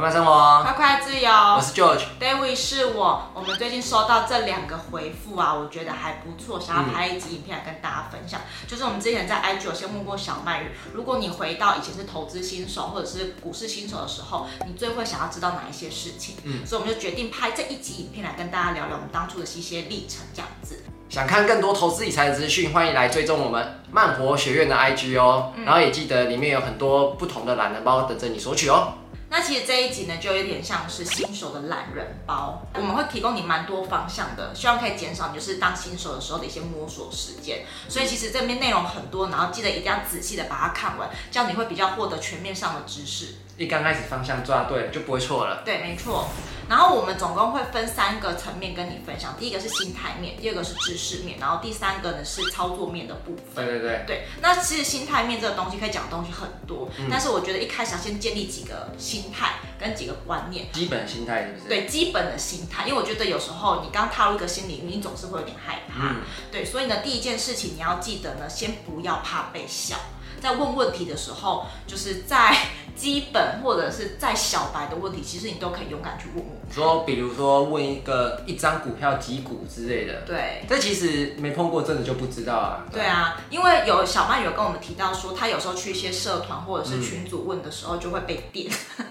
慢慢生活，快快自由。我是 George，David 是我。我们最近收到这两个回复啊，我觉得还不错，想要拍一集影片来跟大家分享。嗯、就是我们之前在 IG 有先问过小麦鱼，如果你回到以前是投资新手或者是股市新手的时候，你最会想要知道哪一些事情？嗯，所以我们就决定拍这一集影片来跟大家聊聊我们当初的一些历程，这样子。想看更多投资理财的资讯，欢迎来追踪我们慢活学院的 IG 哦。嗯、然后也记得里面有很多不同的懒人包等着你索取哦。那其实这一集呢，就有点像是新手的懒人包，我们会提供你蛮多方向的，希望可以减少你就是当新手的时候的一些摸索时间。所以其实这边内容很多，然后记得一定要仔细的把它看完，这样你会比较获得全面上的知识。一刚开始方向抓对了，就不会错了。对，没错。然后我们总共会分三个层面跟你分享，第一个是心态面，第二个是知识面，然后第三个呢是操作面的部分。对对对。对，那其实心态面这个东西可以讲的东西很多，嗯、但是我觉得一开始要先建立几个心态跟几个观念。基本心态是不是？对，基本的心态，因为我觉得有时候你刚踏入一个新领域，你总是会有点害怕。嗯。对，所以呢，第一件事情你要记得呢，先不要怕被笑。在问问题的时候，就是在基本或者是在小白的问题，其实你都可以勇敢去问问。说，比如说问一个一张股票几股之类的。对。这其实没碰过，真的就不知道啊。对啊，因为有小曼有跟我们提到说，他有时候去一些社团或者是群组问的时候，就会被电。嗯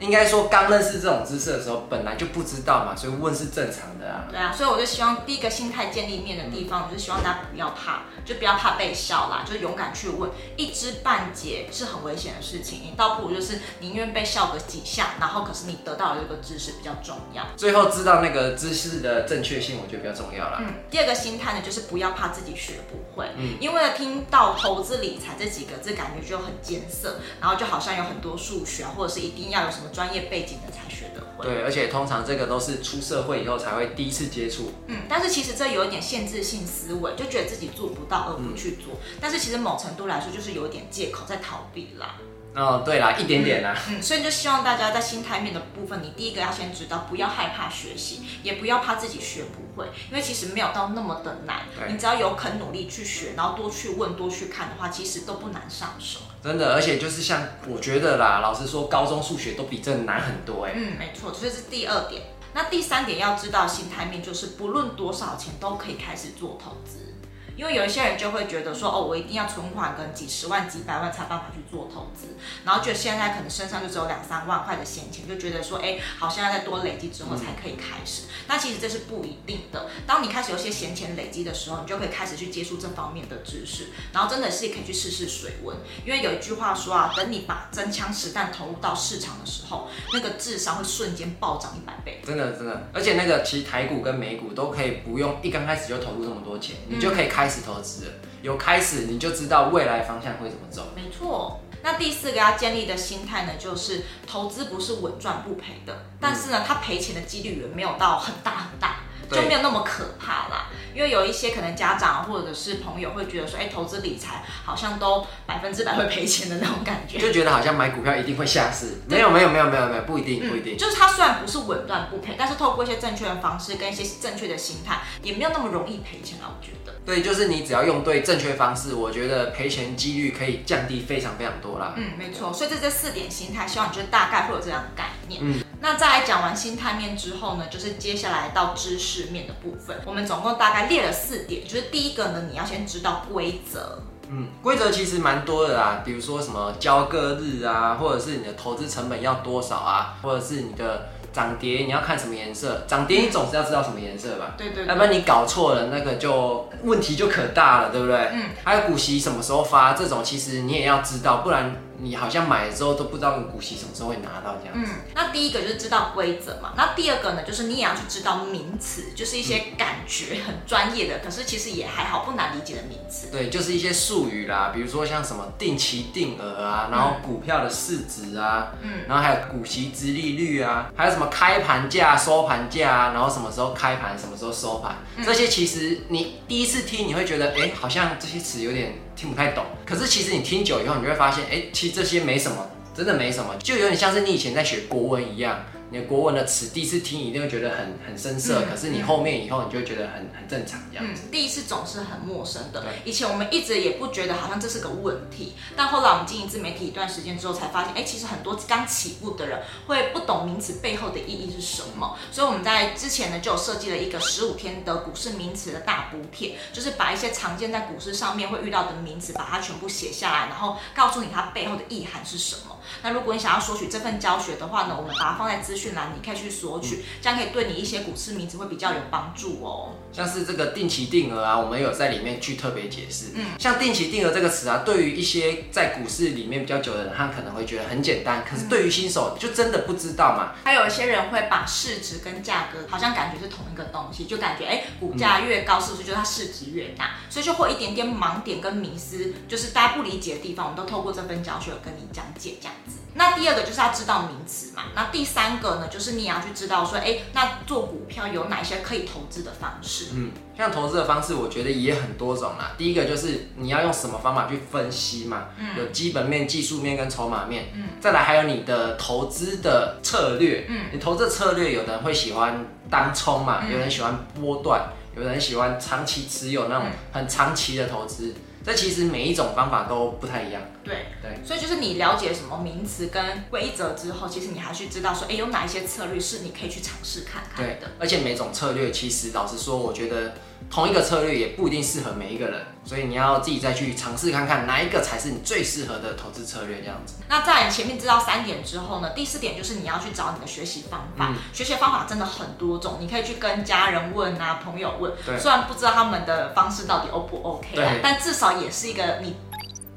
应该说，刚认识这种知识的时候，本来就不知道嘛，所以问是正常的啊。对啊，所以我就希望第一个心态建立面的地方，我就希望大家不要怕，就不要怕被笑啦，就勇敢去问。一知半解是很危险的事情，你倒不如就是宁愿被笑个几下，然后可是你得到的这个知识比较重要。最后知道那个知识的正确性，我觉得比较重要啦。嗯，第二个心态呢，就是不要怕自己学不会，嗯，因为听到投资理财这几个字，感觉就很艰涩，然后就好像有很多数学啊，或者是一定要有什么专业背景的。才学得会，对，而且通常这个都是出社会以后才会第一次接触。嗯，但是其实这有一点限制性思维，就觉得自己做不到而不去做。嗯、但是其实某程度来说，就是有一点借口在逃避啦。哦，对啦，一点点啦。嗯，所以就希望大家在心态面的部分，你第一个要先知道，不要害怕学习，也不要怕自己学不会，因为其实没有到那么的难。对你只要有肯努力去学，然后多去问、多去看的话，其实都不难上手。真的，而且就是像我觉得啦，老实说，高中数学都比这难很多哎。嗯，没错，这是第二点。那第三点要知道心态面，就是不论多少钱都可以开始做投资。因为有一些人就会觉得说，哦，我一定要存款跟几十万、几百万才办法去做投资，然后觉得现在可能身上就只有两三万块的闲钱，就觉得说，哎，好，现在再多累积之后才可以开始。那其实这是不一定的。当你开始有些闲钱累积的时候，你就可以开始去接触这方面的知识，然后真的是可以去试试水温。因为有一句话说啊，等你把真枪实弹投入到市场的时候，那个智商会瞬间暴涨一百倍。真的真的，而且那个其实台股跟美股都可以不用一刚开始就投入这么多钱，你就可以开。开始投资了，有开始你就知道未来方向会怎么走。没错，那第四个要建立的心态呢，就是投资不是稳赚不赔的，但是呢，它赔钱的几率也没有到很大很大。就没有那么可怕啦，因为有一些可能家长或者是朋友会觉得说，哎，投资理财好像都百分之百会赔钱的那种感觉，就觉得好像买股票一定会下市。没有没有没有没有没有，不一定不一定。就是它虽然不是稳赚不赔，但是透过一些正确的方式跟一些正确的心态，也没有那么容易赔钱啊，我觉得。对，就是你只要用对正确方式，我觉得赔钱几率可以降低非常非常多啦。嗯，没错。所以这这四点心态，希望你就大概会有这样的概念。嗯。那再来讲完心态面之后呢，就是接下来到知识面的部分。我们总共大概列了四点，就是第一个呢，你要先知道规则。嗯，规则其实蛮多的啦，比如说什么交割日啊，或者是你的投资成本要多少啊，或者是你的涨跌你要看什么颜色，涨跌你总是要知道什么颜色吧？对，对对。要不然你搞错了，那个就问题就可大了，对不对？嗯。还有股息什么时候发，这种其实你也要知道，不然。你好像买了之后都不知道你股息什么时候会拿到这样子。嗯，那第一个就是知道规则嘛。那第二个呢，就是你也要去知道名词，就是一些感觉很专业的，可是其实也还好，不难理解的名词。对，就是一些术语啦，比如说像什么定期定额啊，然后股票的市值啊，嗯，然后还有股息之利率啊，还有什么开盘价、收盘价啊，然后什么时候开盘，什么时候收盘，这些其实你第一次听你会觉得，哎，好像这些词有点。听不太懂，可是其实你听久以后，你就会发现，哎，其实这些没什么，真的没什么，就有点像是你以前在学国文一样。你的国文的词第一次听一定会觉得很很生涩，嗯、可是你后面以后你就会觉得很很正常这样子。嗯，第一次总是很陌生的，以前我们一直也不觉得好像这是个问题，但后来我们经营自媒体一段时间之后，才发现，哎，其实很多刚起步的人会不懂懂名词背后的意义是什么。所以我们在之前呢就有设计了一个十五天的股市名词的大补帖，就是把一些常见在股市上面会遇到的名词，把它全部写下来，然后告诉你它背后的意涵是什么。那如果你想要索取这份教学的话呢，我们把它放在资讯栏，你可以去索取，这样可以对你一些股市名词会比较有帮助哦。像是这个定期定额啊，我们有在里面去特别解释。嗯，像定期定额这个词啊，对于一些在股市里面比较久的人，他可能会觉得很简单，可是对于新手就真的不知道嘛。还有一些人会把市值跟价格好像感觉是同一个东西，就感觉哎，股价越高是不是就它市值越大？所以就会一点点盲点跟迷思，就是大家不理解的地方，我们都透过这份教学跟你讲解这样子。那第二个就是要知道名词嘛，那第三个呢，就是你也要去知道说，哎，那做股票有哪些可以投资的方式？嗯，像投资的方式，我觉得也很多种啦。第一个就是你要用什么方法去分析嘛，嗯，有基本面、技术面跟筹码面，嗯，再来还有你的投资的策略，嗯，你投资策略，有的人会喜欢单冲嘛，有人喜欢波段，有人喜欢长期持有那种很长期的投资。这其实每一种方法都不太一样。对对，所以就是你了解什么名词跟规则之后，其实你还去知道说，哎，有哪一些策略是你可以去尝试看看的。对，而且每种策略其实老实说，我觉得同一个策略也不一定适合每一个人，所以你要自己再去尝试看看哪一个才是你最适合的投资策略这样子。那在你前面知道三点之后呢，第四点就是你要去找你的学习方法。嗯、学习方法真的很多种，你可以去跟家人问啊，朋友问。对。虽然不知道他们的方式到底 O 不 OK 但至少也是一个你。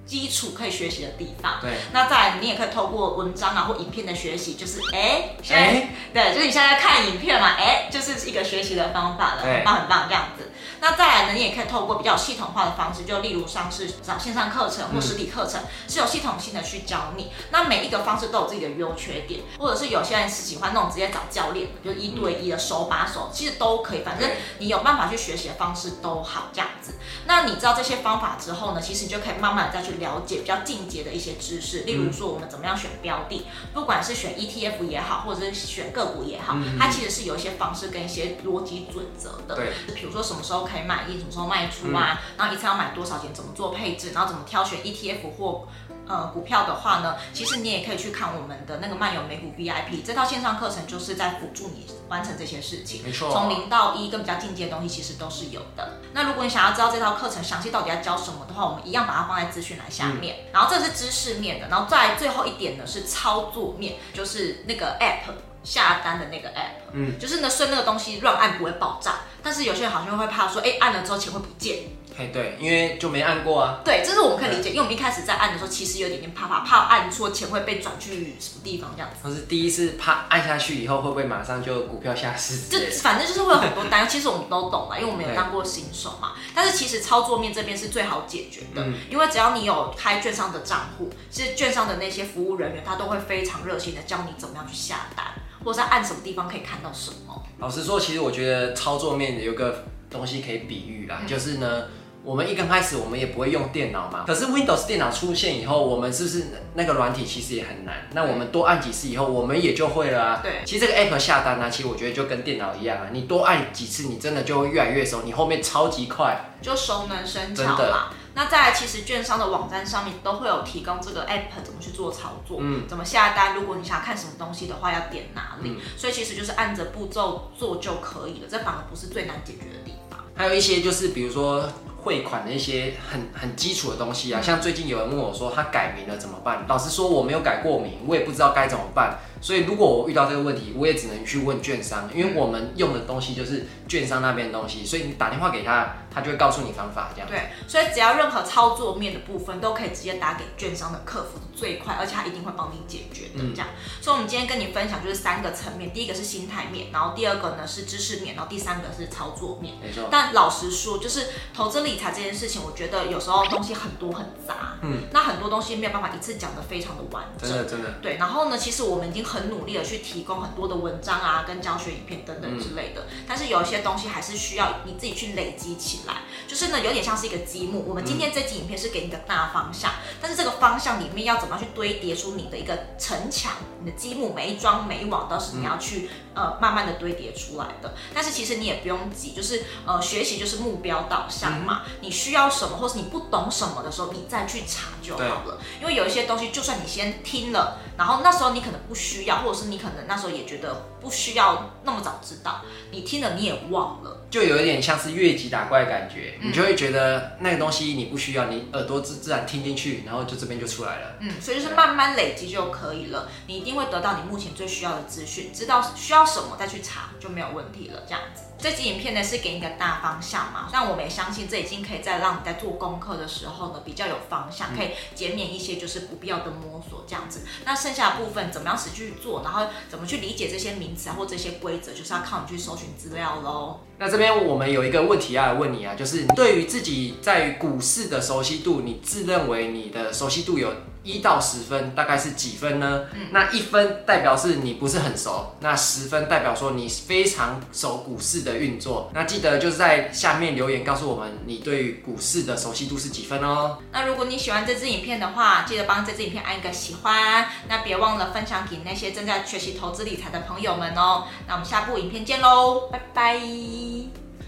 基础可以学习的地方。对，那再来，你也可以透过文章啊或影片的学习，就是哎，哎、欸，对，就是你现在在看影片嘛，哎、欸，就是一个学习的方法了，很棒很棒这样子。那再来呢，你也可以透过比较系统化的方式，就例如像是找线上课程或实体课程，嗯、是有系统性的去教你。那每一个方式都有自己的优缺点，或者是有些人是喜欢那种直接找教练，就是一对一的手把手，其实都可以。反正你有办法去学习的方式都好这样子。那你知道这些方法之后呢，其实你就可以慢慢再去了解比较进阶的一些知识，例如说我们怎么样选标的，不管是选 ETF 也好，或者是选个股也好，它其实是有一些方式跟一些逻辑准则的。对，比如说什么时候。可以买一，什么时候卖出啊？嗯、然后一次要买多少钱？怎么做配置？然后怎么挑选 ETF 或呃股票的话呢？其实你也可以去看我们的那个漫游美股 VIP 这套线上课程，就是在辅助你完成这些事情。没错，从零到一跟比较进阶的东西其实都是有的。那如果你想要知道这套课程详细到底要教什么的话，我们一样把它放在资讯栏下面。嗯、然后这是知识面的，然后再最后一点呢是操作面，就是那个 App 下单的那个 App，嗯，就是呢，顺那个东西乱按不会爆炸。但是有些人好像会怕说，哎，按了之后钱会不见。哎，对，因为就没按过啊。对，这是我们可以理解，因为我们一开始在按的时候，其实有点点怕怕，怕按错钱会被转去什么地方这样子。或是第一次怕按下去以后会不会马上就股票下市？就 反正就是会有很多担忧。其实我们都懂了，因为我们有当过新手嘛。但是其实操作面这边是最好解决的，嗯、因为只要你有开券商的账户，其实券商的那些服务人员他都会非常热心的教你怎么样去下单。或者在按什么地方可以看到什么？老实说，其实我觉得操作面有个东西可以比喻啦，嗯、就是呢，我们一刚开始我们也不会用电脑嘛，可是 Windows 电脑出现以后，我们是不是那个软体其实也很难？那我们多按几次以后，我们也就会了啊。对，其实这个 App 下单呢、啊，其实我觉得就跟电脑一样啊，你多按几次，你真的就会越来越熟，你后面超级快，就熟能生巧嘛。那再来，其实券商的网站上面都会有提供这个 app 怎么去做操作，嗯，怎么下单。如果你想看什么东西的话，要点哪里？嗯、所以其实就是按着步骤做就可以了，这反而不是最难解决的地方。还有一些就是比如说汇款的一些很很基础的东西啊，嗯、像最近有人问我说他改名了怎么办？老实说我没有改过名，我也不知道该怎么办。所以如果我遇到这个问题，我也只能去问券商，因为我们用的东西就是券商那边的东西，所以你打电话给他，他就会告诉你方法，这样。对，所以只要任何操作面的部分都可以直接打给券商的客服，最快，而且他一定会帮你解决的，这样。嗯、所以，我们今天跟你分享就是三个层面，第一个是心态面，然后第二个呢是知识面，然后第三个是操作面。没错。但老实说，就是投资理财这件事情，我觉得有时候东西很多很杂，嗯，那很多东西没有办法一次讲的非常的完整。真的，真的。对，然后呢，其实我们已经很努力的去提供很多的文章啊，跟教学影片等等之类的。嗯、但是有一些东西还是需要你自己去累积起来，就是呢，有点像是一个积木。我们今天这集影片是给你的大方向，嗯、但是这个方向里面要怎么样去堆叠出你的一个城墙，你的积木每一桩每一网都是你要去、嗯、呃慢慢的堆叠出来的。但是其实你也不用急，就是呃学习就是目标导向嘛。嗯、你需要什么，或是你不懂什么的时候，你再去查就好了。因为有一些东西，就算你先听了，然后那时候你可能不需需要，或者是你可能那时候也觉得不需要那么早知道，你听了你也忘了，就有一点像是越级打怪的感觉，嗯、你就会觉得那个东西你不需要，你耳朵自自然听进去，然后就这边就出来了。嗯，所以就是慢慢累积就可以了，你一定会得到你目前最需要的资讯，知道需要什么再去查就没有问题了，这样子。这集影片呢是给你一个大方向嘛，但我们也相信这已经可以在让你在做功课的时候呢比较有方向，可以减免一些就是不必要的摸索这样子。那剩下的部分怎么样实际去做，然后怎么去理解这些名词啊或这些规则，就是要靠你去搜寻资料喽。那这边我们有一个问题要来问你啊，就是对于自己在股市的熟悉度，你自认为你的熟悉度有？一到十分大概是几分呢？嗯，那一分代表是你不是很熟，那十分代表说你非常熟股市的运作。那记得就是在下面留言告诉我们你对于股市的熟悉度是几分哦。那如果你喜欢这支影片的话，记得帮这支影片按一个喜欢。那别忘了分享给那些正在学习投资理财的朋友们哦。那我们下部影片见喽，拜拜。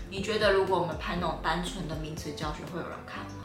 你觉得如果我们拍那种单纯的名词教学，会有人看吗